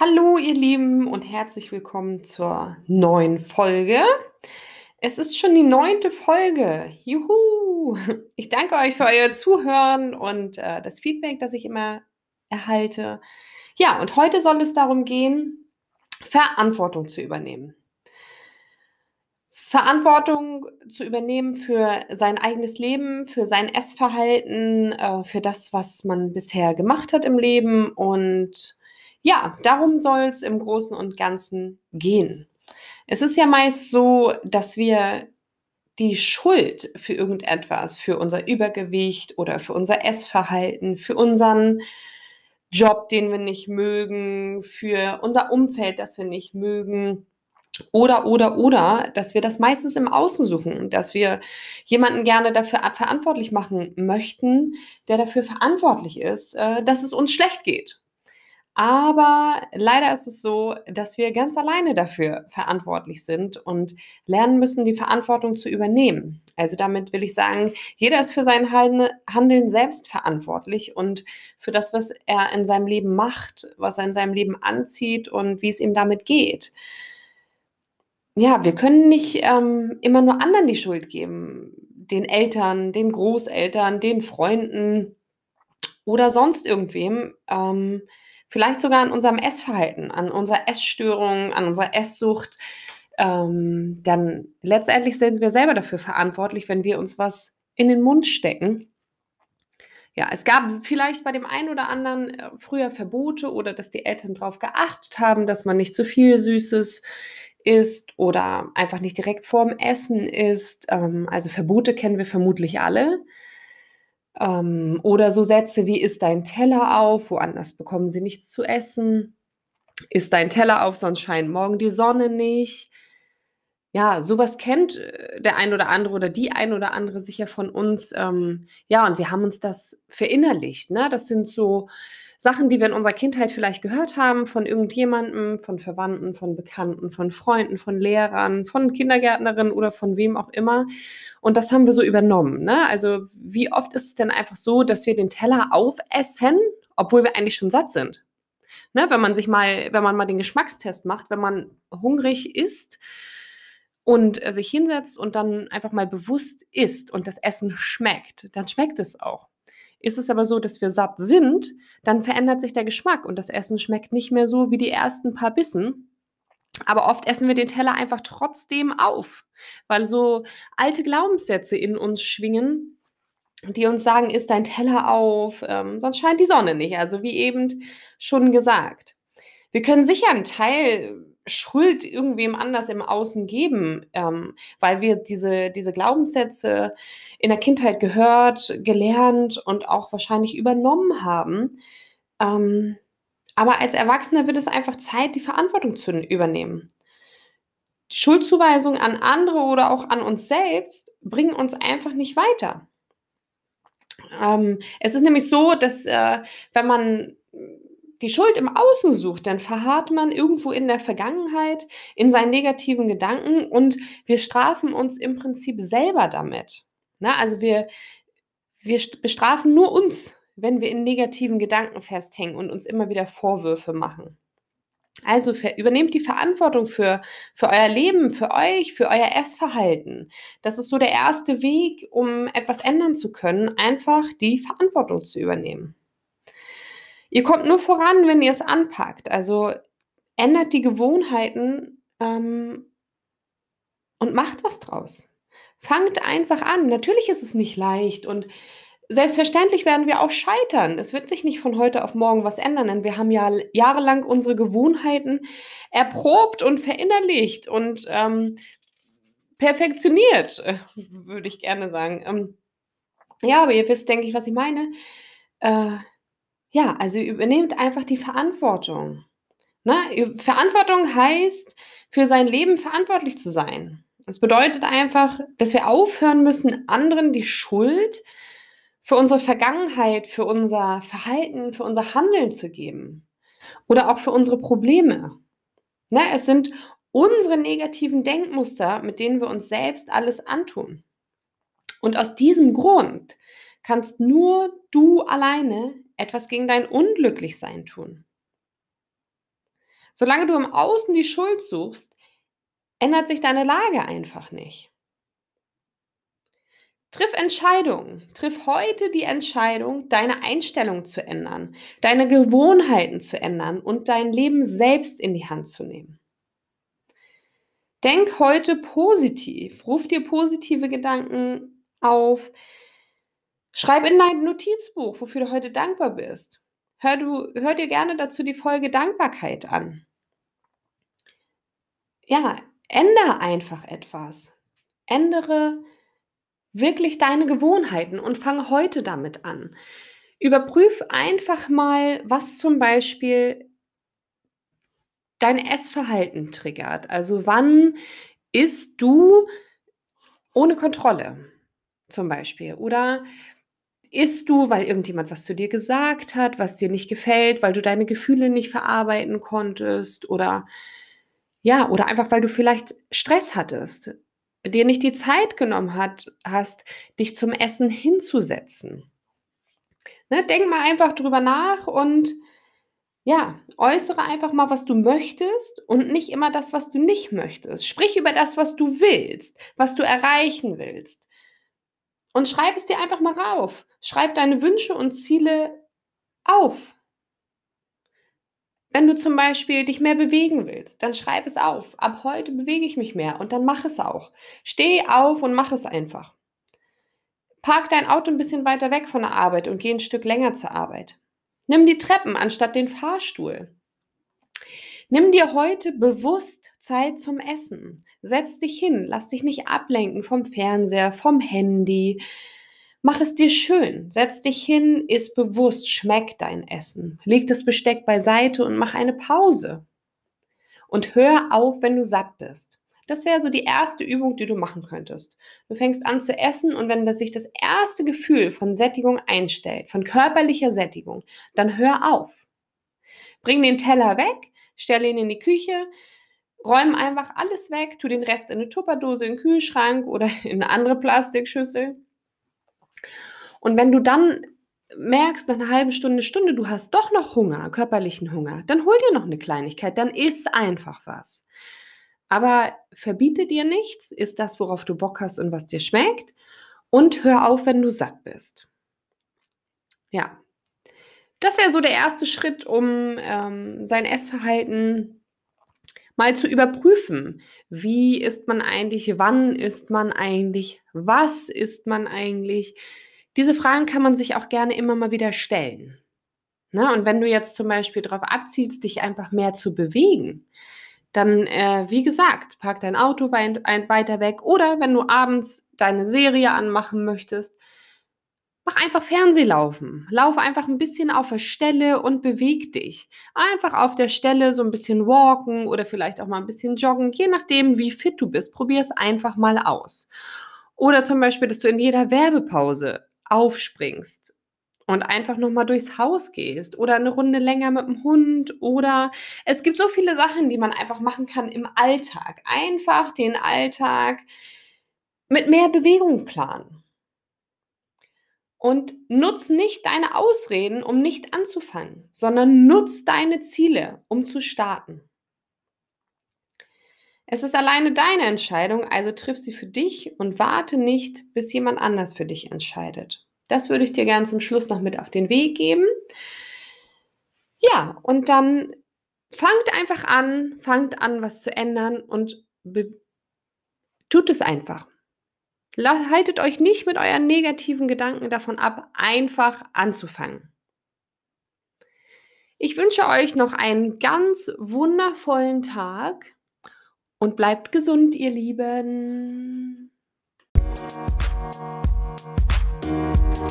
Hallo, ihr Lieben, und herzlich willkommen zur neuen Folge. Es ist schon die neunte Folge. Juhu! Ich danke euch für euer Zuhören und äh, das Feedback, das ich immer erhalte. Ja, und heute soll es darum gehen, Verantwortung zu übernehmen. Verantwortung zu übernehmen für sein eigenes Leben, für sein Essverhalten, äh, für das, was man bisher gemacht hat im Leben und ja, darum soll es im Großen und Ganzen gehen. Es ist ja meist so, dass wir die Schuld für irgendetwas, für unser Übergewicht oder für unser Essverhalten, für unseren Job, den wir nicht mögen, für unser Umfeld, das wir nicht mögen, oder, oder, oder, dass wir das meistens im Außen suchen, dass wir jemanden gerne dafür verantwortlich machen möchten, der dafür verantwortlich ist, äh, dass es uns schlecht geht. Aber leider ist es so, dass wir ganz alleine dafür verantwortlich sind und lernen müssen, die Verantwortung zu übernehmen. Also damit will ich sagen, jeder ist für sein Handeln selbst verantwortlich und für das, was er in seinem Leben macht, was er in seinem Leben anzieht und wie es ihm damit geht. Ja, wir können nicht ähm, immer nur anderen die Schuld geben, den Eltern, den Großeltern, den Freunden oder sonst irgendwem. Ähm, Vielleicht sogar an unserem Essverhalten, an unserer Essstörung, an unserer Esssucht. Ähm, dann letztendlich sind wir selber dafür verantwortlich, wenn wir uns was in den Mund stecken. Ja, es gab vielleicht bei dem einen oder anderen äh, früher Verbote oder dass die Eltern darauf geachtet haben, dass man nicht zu viel Süßes isst oder einfach nicht direkt vorm Essen isst. Ähm, also Verbote kennen wir vermutlich alle. Ähm, oder so Sätze wie, isst dein Teller auf, woanders bekommen sie nichts zu essen. Isst dein Teller auf, sonst scheint morgen die Sonne nicht. Ja, sowas kennt äh, der ein oder andere oder die ein oder andere sicher von uns. Ähm, ja, und wir haben uns das verinnerlicht. Ne? Das sind so Sachen, die wir in unserer Kindheit vielleicht gehört haben von irgendjemandem, von Verwandten, von Bekannten, von Freunden, von Lehrern, von Kindergärtnerinnen oder von wem auch immer. Und das haben wir so übernommen. Ne? Also wie oft ist es denn einfach so, dass wir den Teller aufessen, obwohl wir eigentlich schon satt sind? Ne? Wenn man sich mal, wenn man mal den Geschmackstest macht, wenn man hungrig ist und äh, sich hinsetzt und dann einfach mal bewusst isst und das Essen schmeckt, dann schmeckt es auch. Ist es aber so, dass wir satt sind, dann verändert sich der Geschmack und das Essen schmeckt nicht mehr so wie die ersten paar Bissen, aber oft essen wir den Teller einfach trotzdem auf, weil so alte Glaubenssätze in uns schwingen, die uns sagen, isst dein Teller auf, ähm, sonst scheint die Sonne nicht. Also wie eben schon gesagt. Wir können sicher einen Teil Schuld irgendwem anders im Außen geben, ähm, weil wir diese, diese Glaubenssätze in der Kindheit gehört, gelernt und auch wahrscheinlich übernommen haben. Ähm, aber als Erwachsener wird es einfach Zeit, die Verantwortung zu übernehmen. Schuldzuweisungen an andere oder auch an uns selbst bringen uns einfach nicht weiter. Ähm, es ist nämlich so, dass äh, wenn man die Schuld im Außen sucht, dann verharrt man irgendwo in der Vergangenheit, in seinen negativen Gedanken und wir strafen uns im Prinzip selber damit. Na, also wir, wir bestrafen nur uns wenn wir in negativen Gedanken festhängen und uns immer wieder Vorwürfe machen. Also übernehmt die Verantwortung für, für euer Leben, für euch, für euer Essverhalten. Das ist so der erste Weg, um etwas ändern zu können, einfach die Verantwortung zu übernehmen. Ihr kommt nur voran, wenn ihr es anpackt. Also ändert die Gewohnheiten ähm, und macht was draus. Fangt einfach an. Natürlich ist es nicht leicht und Selbstverständlich werden wir auch scheitern. Es wird sich nicht von heute auf morgen was ändern, denn wir haben ja jahrelang unsere Gewohnheiten erprobt und verinnerlicht und ähm, perfektioniert, äh, würde ich gerne sagen. Ähm, ja, aber ihr wisst, denke ich, was ich meine. Äh, ja, also übernehmt einfach die Verantwortung. Ne? Verantwortung heißt, für sein Leben verantwortlich zu sein. Das bedeutet einfach, dass wir aufhören müssen, anderen die Schuld für unsere Vergangenheit, für unser Verhalten, für unser Handeln zu geben. Oder auch für unsere Probleme. Ne, es sind unsere negativen Denkmuster, mit denen wir uns selbst alles antun. Und aus diesem Grund kannst nur du alleine etwas gegen dein Unglücklichsein tun. Solange du im Außen die Schuld suchst, ändert sich deine Lage einfach nicht. Triff Entscheidungen. Triff heute die Entscheidung, deine Einstellung zu ändern, deine Gewohnheiten zu ändern und dein Leben selbst in die Hand zu nehmen. Denk heute positiv. Ruf dir positive Gedanken auf. Schreib in dein Notizbuch, wofür du heute dankbar bist. Hör, du, hör dir gerne dazu die Folge Dankbarkeit an. Ja, ändere einfach etwas. Ändere wirklich deine Gewohnheiten und fang heute damit an. Überprüf einfach mal, was zum Beispiel dein Essverhalten triggert. Also wann isst du ohne Kontrolle zum Beispiel? Oder isst du, weil irgendjemand was zu dir gesagt hat, was dir nicht gefällt, weil du deine Gefühle nicht verarbeiten konntest oder ja, oder einfach weil du vielleicht Stress hattest dir nicht die Zeit genommen hat, hast, dich zum Essen hinzusetzen. Ne, denk mal einfach drüber nach und ja, äußere einfach mal, was du möchtest und nicht immer das, was du nicht möchtest. Sprich über das, was du willst, was du erreichen willst. Und schreib es dir einfach mal rauf. Schreib deine Wünsche und Ziele auf. Wenn du zum Beispiel dich mehr bewegen willst, dann schreib es auf. Ab heute bewege ich mich mehr und dann mach es auch. Steh auf und mach es einfach. Park dein Auto ein bisschen weiter weg von der Arbeit und geh ein Stück länger zur Arbeit. Nimm die Treppen anstatt den Fahrstuhl. Nimm dir heute bewusst Zeit zum Essen. Setz dich hin, lass dich nicht ablenken vom Fernseher, vom Handy, Mach es dir schön, setz dich hin, iss bewusst, schmeck dein Essen. Leg das Besteck beiseite und mach eine Pause. Und hör auf, wenn du satt bist. Das wäre so die erste Übung, die du machen könntest. Du fängst an zu essen und wenn sich das erste Gefühl von Sättigung einstellt, von körperlicher Sättigung, dann hör auf. Bring den Teller weg, stell ihn in die Küche, räum einfach alles weg, tu den Rest in eine Tupperdose, in den Kühlschrank oder in eine andere Plastikschüssel und wenn du dann merkst, nach einer halben Stunde, Stunde, du hast doch noch Hunger, körperlichen Hunger, dann hol dir noch eine Kleinigkeit, dann iss einfach was. Aber verbiete dir nichts, isst das, worauf du Bock hast und was dir schmeckt und hör auf, wenn du satt bist. Ja, das wäre so der erste Schritt, um ähm, sein Essverhalten mal zu überprüfen. Wie isst man eigentlich? Wann isst man eigentlich? Was isst man eigentlich? Diese Fragen kann man sich auch gerne immer mal wieder stellen. Ne? Und wenn du jetzt zum Beispiel darauf abzielst, dich einfach mehr zu bewegen, dann, äh, wie gesagt, park dein Auto weit, weiter weg oder wenn du abends deine Serie anmachen möchtest, mach einfach Fernsehlaufen. Lauf einfach ein bisschen auf der Stelle und beweg dich. Einfach auf der Stelle so ein bisschen walken oder vielleicht auch mal ein bisschen joggen, je nachdem, wie fit du bist. Probier es einfach mal aus. Oder zum Beispiel, dass du in jeder Werbepause aufspringst und einfach noch mal durchs Haus gehst oder eine Runde länger mit dem Hund oder es gibt so viele Sachen, die man einfach machen kann im Alltag. Einfach den Alltag mit mehr Bewegung planen. Und nutz nicht deine Ausreden, um nicht anzufangen, sondern nutz deine Ziele, um zu starten. Es ist alleine deine Entscheidung, also triff sie für dich und warte nicht, bis jemand anders für dich entscheidet. Das würde ich dir gerne zum Schluss noch mit auf den Weg geben. Ja, und dann fangt einfach an, fangt an, was zu ändern und tut es einfach. Haltet euch nicht mit euren negativen Gedanken davon ab, einfach anzufangen. Ich wünsche euch noch einen ganz wundervollen Tag und bleibt gesund, ihr Lieben. Musik